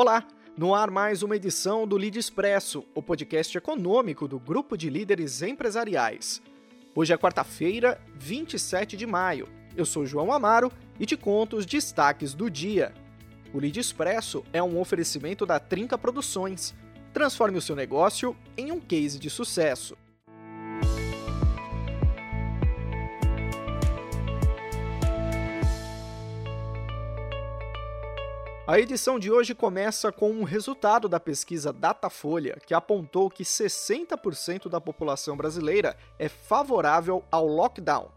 Olá, no ar mais uma edição do Lead Expresso, o podcast econômico do Grupo de Líderes Empresariais. Hoje é quarta-feira, 27 de maio. Eu sou João Amaro e te conto os destaques do dia. O Lead Expresso é um oferecimento da Trinca Produções. Transforme o seu negócio em um case de sucesso. A edição de hoje começa com um resultado da pesquisa Datafolha, que apontou que 60% da população brasileira é favorável ao lockdown.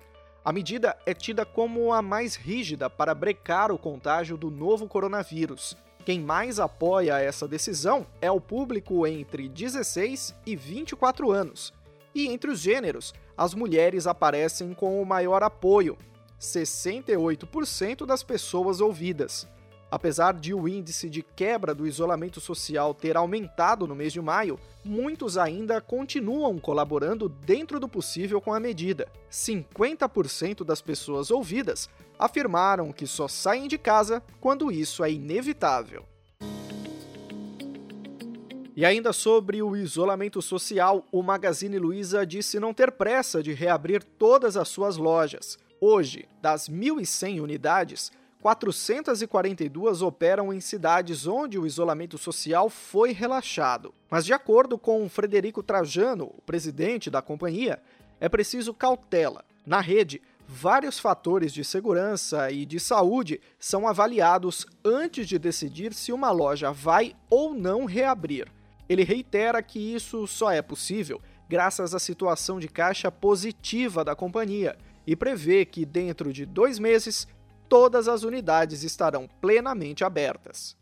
A medida é tida como a mais rígida para brecar o contágio do novo coronavírus. Quem mais apoia essa decisão é o público entre 16 e 24 anos. E entre os gêneros, as mulheres aparecem com o maior apoio, 68% das pessoas ouvidas. Apesar de o índice de quebra do isolamento social ter aumentado no mês de maio, muitos ainda continuam colaborando dentro do possível com a medida. 50% das pessoas ouvidas afirmaram que só saem de casa quando isso é inevitável. E ainda sobre o isolamento social, o Magazine Luiza disse não ter pressa de reabrir todas as suas lojas. Hoje, das 1.100 unidades, 442 operam em cidades onde o isolamento social foi relaxado. Mas, de acordo com Frederico Trajano, o presidente da companhia, é preciso cautela. Na rede, vários fatores de segurança e de saúde são avaliados antes de decidir se uma loja vai ou não reabrir. Ele reitera que isso só é possível graças à situação de caixa positiva da companhia e prevê que, dentro de dois meses, todas as unidades estarão plenamente abertas.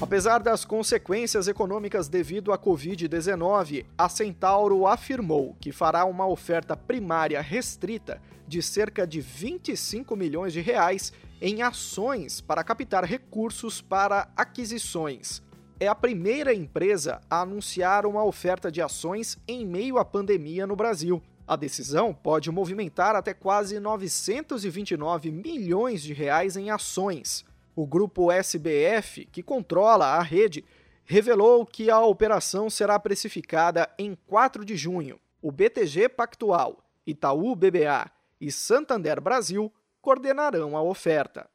Apesar das consequências econômicas devido à Covid-19, a Centauro afirmou que fará uma oferta primária restrita de cerca de 25 milhões de reais em ações para captar recursos para aquisições. É a primeira empresa a anunciar uma oferta de ações em meio à pandemia no Brasil. A decisão pode movimentar até quase 929 milhões de reais em ações. O grupo SBF, que controla a rede, revelou que a operação será precificada em 4 de junho. O BTG Pactual, Itaú BBA e Santander Brasil coordenarão a oferta.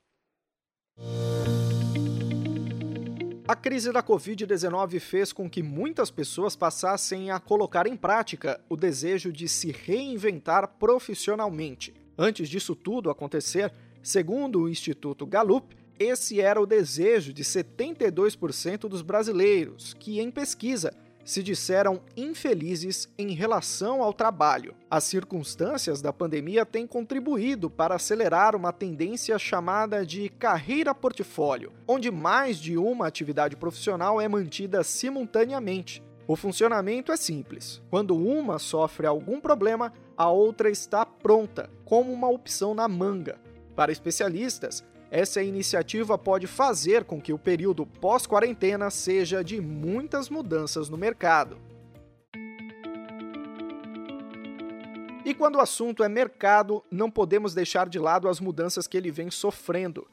A crise da Covid-19 fez com que muitas pessoas passassem a colocar em prática o desejo de se reinventar profissionalmente. Antes disso tudo acontecer, segundo o Instituto Gallup, esse era o desejo de 72% dos brasileiros, que, em pesquisa, se disseram infelizes em relação ao trabalho. As circunstâncias da pandemia têm contribuído para acelerar uma tendência chamada de carreira portfólio, onde mais de uma atividade profissional é mantida simultaneamente. O funcionamento é simples. Quando uma sofre algum problema, a outra está pronta, como uma opção na manga. Para especialistas, essa iniciativa pode fazer com que o período pós-quarentena seja de muitas mudanças no mercado. E quando o assunto é mercado, não podemos deixar de lado as mudanças que ele vem sofrendo.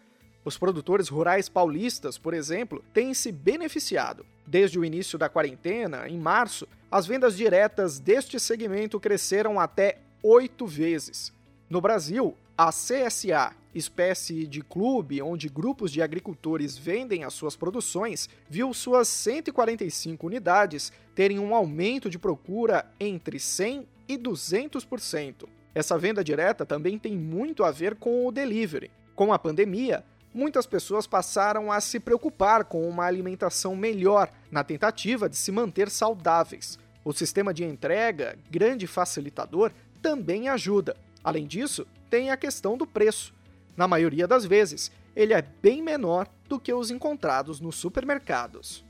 Os produtores rurais paulistas, por exemplo, têm se beneficiado. Desde o início da quarentena, em março, as vendas diretas deste segmento cresceram até oito vezes. No Brasil, a CSA, espécie de clube onde grupos de agricultores vendem as suas produções, viu suas 145 unidades terem um aumento de procura entre 100 e 200%. Essa venda direta também tem muito a ver com o delivery. Com a pandemia, muitas pessoas passaram a se preocupar com uma alimentação melhor, na tentativa de se manter saudáveis. O sistema de entrega, grande facilitador, também ajuda. Além disso, tem a questão do preço. Na maioria das vezes, ele é bem menor do que os encontrados nos supermercados.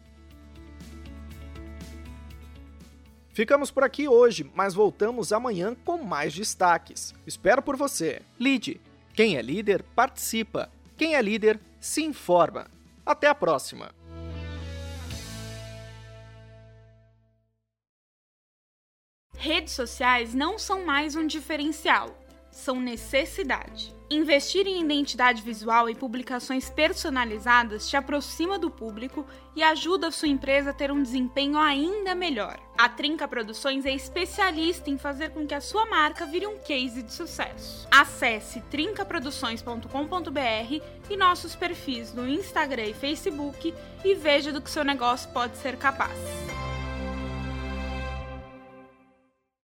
Ficamos por aqui hoje, mas voltamos amanhã com mais destaques. Espero por você. Lide. Quem é líder, participa. Quem é líder, se informa. Até a próxima! Redes sociais não são mais um diferencial são necessidade. Investir em identidade visual e publicações personalizadas te aproxima do público e ajuda a sua empresa a ter um desempenho ainda melhor. A Trinca Produções é especialista em fazer com que a sua marca vire um case de sucesso. Acesse trincaproduções.com.br e nossos perfis no Instagram e Facebook e veja do que seu negócio pode ser capaz.